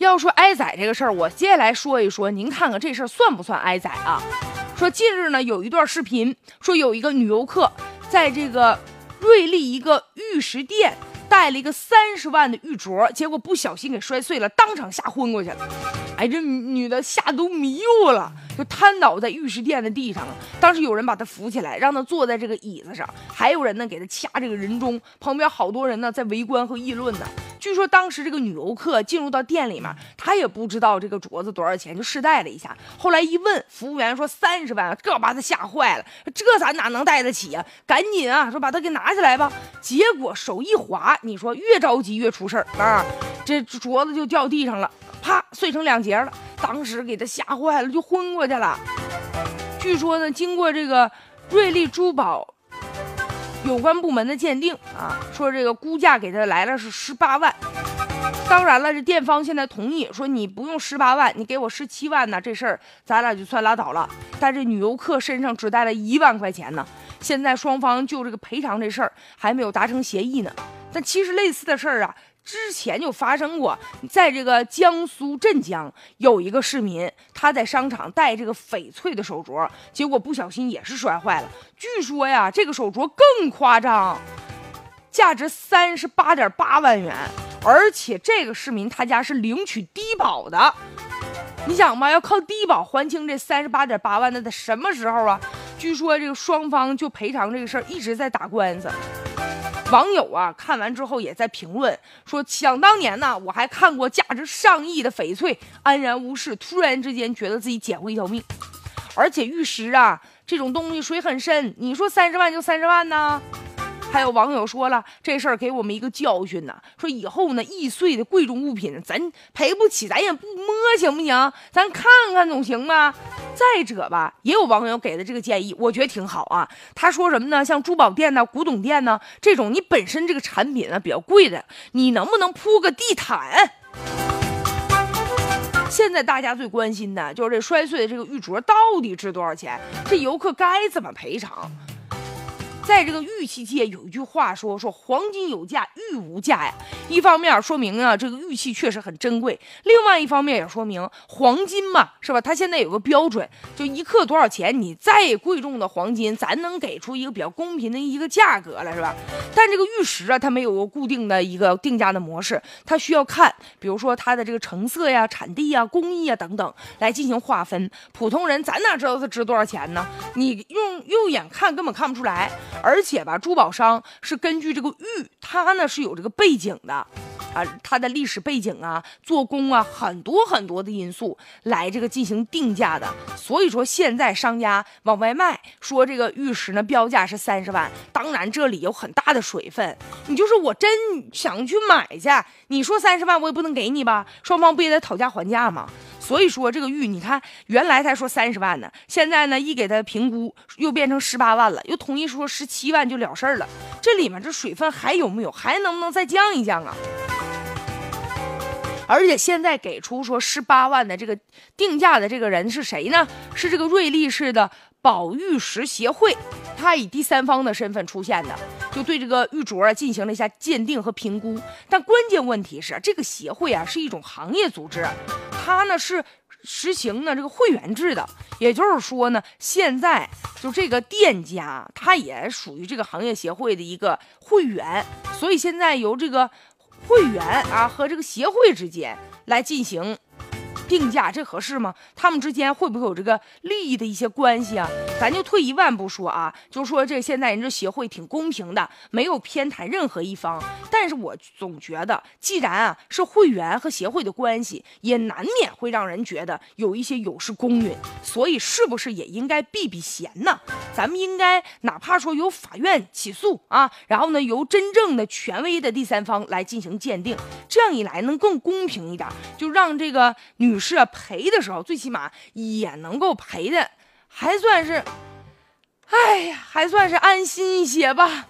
要说挨宰这个事儿，我接下来说一说，您看看这事儿算不算挨宰啊？说近日呢，有一段视频，说有一个女游客在这个瑞丽一个玉石店带了一个三十万的玉镯，结果不小心给摔碎了，当场吓昏过去了。哎，这女的吓都迷糊了，就瘫倒在玉石店的地上了。当时有人把她扶起来，让她坐在这个椅子上，还有人呢给她掐这个人中，旁边好多人呢在围观和议论呢。据说当时这个女游客进入到店里面，她也不知道这个镯子多少钱，就试戴了一下。后来一问，服务员说三十万，这把她吓坏了。这咱哪能戴得起呀？赶紧啊，说把它给拿起来吧。结果手一滑，你说越着急越出事儿啊！这镯子就掉地上了，啪碎成两截了。当时给她吓坏了，就昏过去了。据说呢，经过这个瑞丽珠宝。有关部门的鉴定啊，说这个估价给他来了是十八万。当然了，这店方现在同意说你不用十八万，你给我十七万呢，这事儿咱俩就算拉倒了。但这女游客身上只带了一万块钱呢，现在双方就这个赔偿这事儿还没有达成协议呢。但其实类似的事儿啊。之前就发生过，在这个江苏镇江有一个市民，他在商场戴这个翡翠的手镯，结果不小心也是摔坏了。据说呀，这个手镯更夸张，价值三十八点八万元，而且这个市民他家是领取低保的。你想吧，要靠低保还清这三十八点八万，那得什么时候啊？据说这个双方就赔偿这个事儿一直在打官司。网友啊，看完之后也在评论说：“想当年呢，我还看过价值上亿的翡翠安然无事，突然之间觉得自己捡回一条命。而且玉石啊，这种东西水很深，你说三十万就三十万呢？”还有网友说了，这事儿给我们一个教训呢，说以后呢易碎的贵重物品，咱赔不起，咱也不摸，行不行？咱看看总行吧。再者吧，也有网友给的这个建议，我觉得挺好啊。他说什么呢？像珠宝店呢、古董店呢这种，你本身这个产品呢比较贵的，你能不能铺个地毯？现在大家最关心的就是这摔碎的这个玉镯到底值多少钱？这游客该怎么赔偿？在这个玉器界有一句话说说黄金有价，玉无价呀。一方面说明啊，这个玉器确实很珍贵；另外一方面也说明黄金嘛，是吧？它现在有个标准，就一克多少钱。你再贵重的黄金，咱能给出一个比较公平的一个价格了，是吧？但这个玉石啊，它没有个固定的一个定价的模式，它需要看，比如说它的这个成色呀、产地呀、工艺啊等等来进行划分。普通人咱哪知道它值多少钱呢？你用肉眼看根本看不出来。而且吧，珠宝商是根据这个玉，它呢是有这个背景的，啊，它的历史背景啊、做工啊，很多很多的因素来这个进行定价的。所以说，现在商家往外卖，说这个玉石呢标价是三十万，当然这里有很大的水分。你就是我真想去买去，你说三十万我也不能给你吧，双方不也得讨价还价吗？所以说这个玉，你看原来他说三十万呢，现在呢一给他评估又变成十八万了，又同意说十七万就了事儿了。这里面这水分还有没有？还能不能再降一降啊？而且现在给出说十八万的这个定价的这个人是谁呢？是这个瑞丽市的宝玉石协会，他以第三方的身份出现的，就对这个玉镯啊进行了一下鉴定和评估。但关键问题是，这个协会啊是一种行业组织。它呢是实行呢这个会员制的，也就是说呢，现在就这个店家，他也属于这个行业协会的一个会员，所以现在由这个会员啊和这个协会之间来进行。定价这合适吗？他们之间会不会有这个利益的一些关系啊？咱就退一万步说啊，就说这现在人这协会挺公平的，没有偏袒任何一方。但是我总觉得，既然啊是会员和协会的关系，也难免会让人觉得有一些有失公允。所以是不是也应该避避嫌呢？咱们应该哪怕说由法院起诉啊，然后呢由真正的权威的第三方来进行鉴定，这样一来能更公平一点，就让这个女。是，赔的时候最起码也能够赔的，还算是，哎呀，还算是安心一些吧。